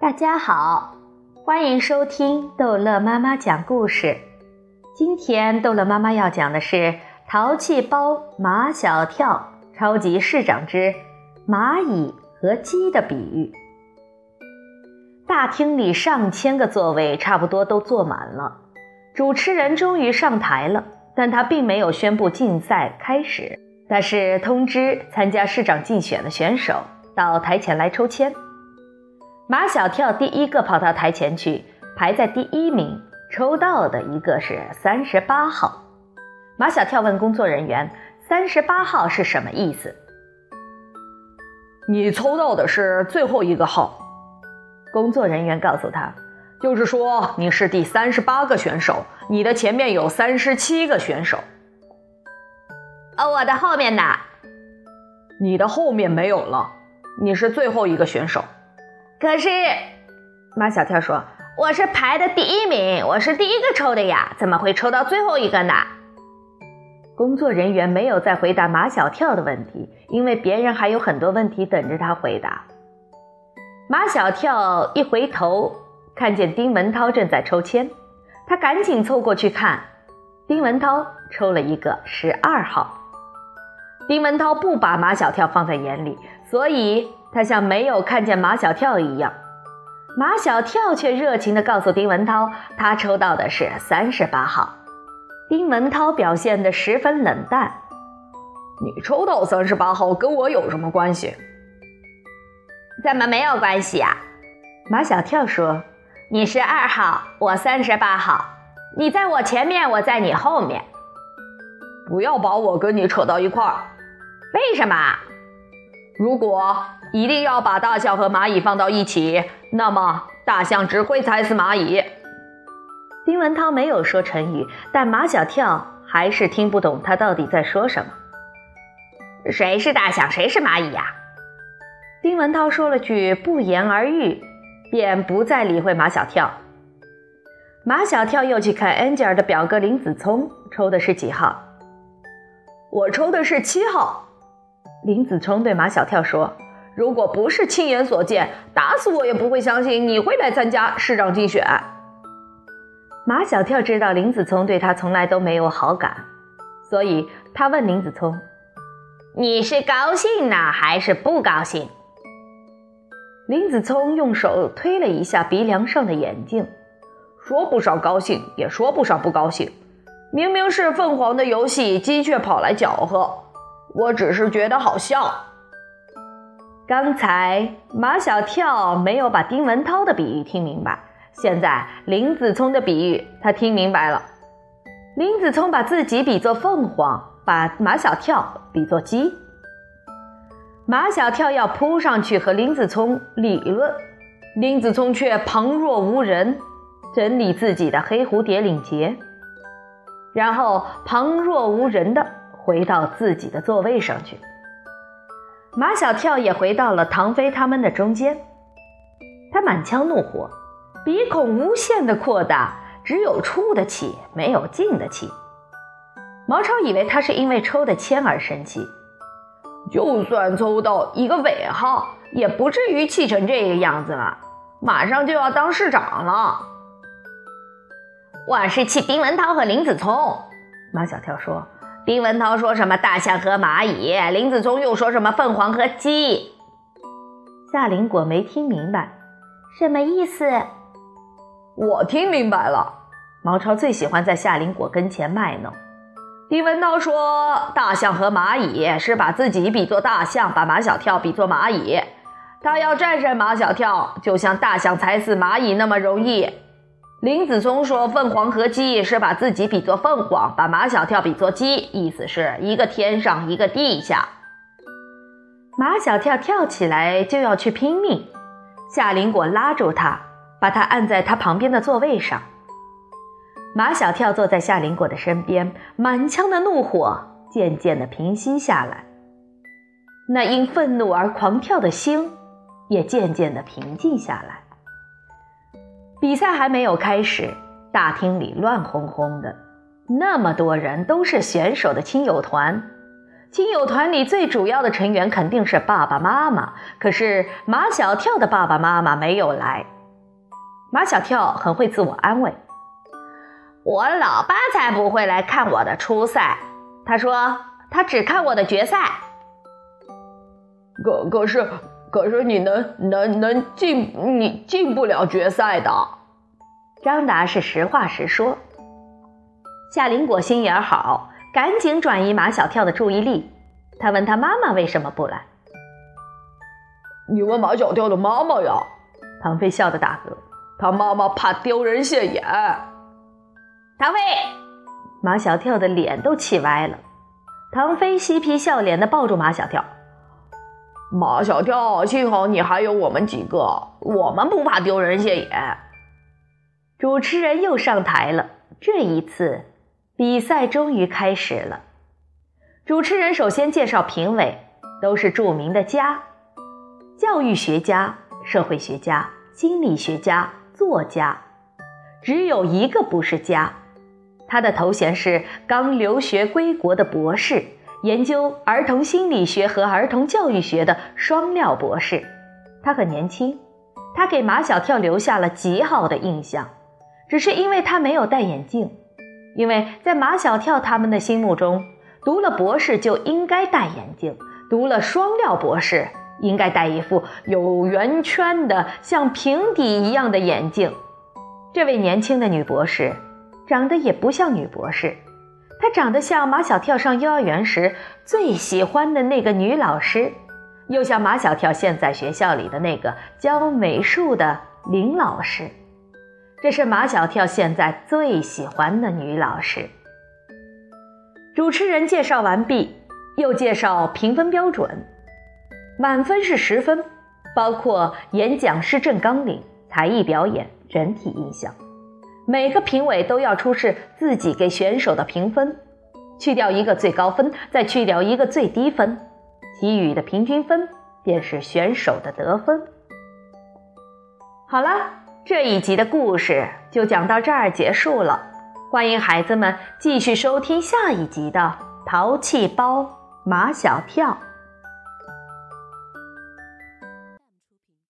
大家好，欢迎收听逗乐妈妈讲故事。今天逗乐妈妈要讲的是《淘气包马小跳超级市长之蚂蚁和鸡的比喻》。大厅里上千个座位差不多都坐满了，主持人终于上台了，但他并没有宣布竞赛开始，但是通知参加市长竞选的选手到台前来抽签。马小跳第一个跑到台前去，排在第一名，抽到的一个是三十八号。马小跳问工作人员：“三十八号是什么意思？”你抽到的是最后一个号。工作人员告诉他：“就是说你是第三十八个选手，你的前面有三十七个选手。”哦，我的后面呢？你的后面没有了，你是最后一个选手。可是，马小跳说：“我是排的第一名，我是第一个抽的呀，怎么会抽到最后一个呢？”工作人员没有再回答马小跳的问题，因为别人还有很多问题等着他回答。马小跳一回头，看见丁文涛正在抽签，他赶紧凑过去看，丁文涛抽了一个十二号。丁文涛不把马小跳放在眼里，所以。他像没有看见马小跳一样，马小跳却热情地告诉丁文涛，他抽到的是三十八号。丁文涛表现得十分冷淡：“你抽到三十八号跟我有什么关系？”“怎么没有关系啊？”马小跳说：“你是二号，我三十八号，你在我前面，我在你后面。不要把我跟你扯到一块儿。为什么？如果……”一定要把大象和蚂蚁放到一起，那么大象只会踩死蚂蚁。丁文涛没有说成语，但马小跳还是听不懂他到底在说什么。谁是大象，谁是蚂蚁呀？丁文涛说了句不言而喻，便不再理会马小跳。马小跳又去看 Angel 的表哥林子聪抽的是几号？我抽的是七号。林子聪对马小跳说。如果不是亲眼所见，打死我也不会相信你会来参加市长竞选。马小跳知道林子聪对他从来都没有好感，所以他问林子聪：“你是高兴呢，还是不高兴？”林子聪用手推了一下鼻梁上的眼镜，说不上高兴，也说不上不高兴。明明是凤凰的游戏，鸡却跑来搅和，我只是觉得好笑。刚才马小跳没有把丁文涛的比喻听明白，现在林子聪的比喻他听明白了。林子聪把自己比作凤凰，把马小跳比作鸡。马小跳要扑上去和林子聪理论，林子聪却旁若无人，整理自己的黑蝴蝶领结，然后旁若无人的回到自己的座位上去。马小跳也回到了唐飞他们的中间，他满腔怒火，鼻孔无限的扩大，只有出的气，没有进的气。毛超以为他是因为抽的签而生气，就算抽到一个尾号，也不至于气成这个样子了。马上就要当市长了，我是气丁文涛和林子聪。马小跳说。丁文涛说什么大象和蚂蚁，林子聪又说什么凤凰和鸡。夏林果没听明白，什么意思？我听明白了。毛超最喜欢在夏林果跟前卖弄。丁文涛说大象和蚂蚁是把自己比作大象，把马小跳比作蚂蚁。他要战胜马小跳，就像大象踩死蚂蚁那么容易。林子聪说：“凤凰和鸡是把自己比作凤凰，把马小跳比作鸡，意思是一个天上，一个地下。”马小跳跳起来就要去拼命，夏林果拉住他，把他按在他旁边的座位上。马小跳坐在夏林果的身边，满腔的怒火渐渐地平息下来，那因愤怒而狂跳的心也渐渐地平静下来。比赛还没有开始，大厅里乱哄哄的，那么多人都是选手的亲友团，亲友团里最主要的成员肯定是爸爸妈妈，可是马小跳的爸爸妈妈没有来。马小跳很会自我安慰：“我老爸才不会来看我的初赛。”他说：“他只看我的决赛。”可可是可是你能能能进你进不了决赛的。张达是实话实说。夏林果心眼好，赶紧转移马小跳的注意力。他问他妈妈为什么不来。你问马小跳的妈妈呀？唐飞笑的打嗝。他妈妈怕丢人现眼。唐飞，马小跳的脸都气歪了。唐飞嬉皮笑脸的抱住马小跳。马小跳，幸好你还有我们几个，我们不怕丢人现眼。主持人又上台了，这一次比赛终于开始了。主持人首先介绍评委，都是著名的家，教育学家、社会学家、心理学家、作家，只有一个不是家，他的头衔是刚留学归国的博士。研究儿童心理学和儿童教育学的双料博士，他很年轻，他给马小跳留下了极好的印象，只是因为他没有戴眼镜，因为在马小跳他们的心目中，读了博士就应该戴眼镜，读了双料博士应该戴一副有圆圈的像平底一样的眼镜。这位年轻的女博士，长得也不像女博士。她长得像马小跳上幼儿园时最喜欢的那个女老师，又像马小跳现在学校里的那个教美术的林老师。这是马小跳现在最喜欢的女老师。主持人介绍完毕，又介绍评分标准，满分是十分，包括演讲施政纲领、才艺表演、整体印象。每个评委都要出示自己给选手的评分，去掉一个最高分，再去掉一个最低分，其余的平均分便是选手的得分。好了，这一集的故事就讲到这儿结束了。欢迎孩子们继续收听下一集的《淘气包马小跳》。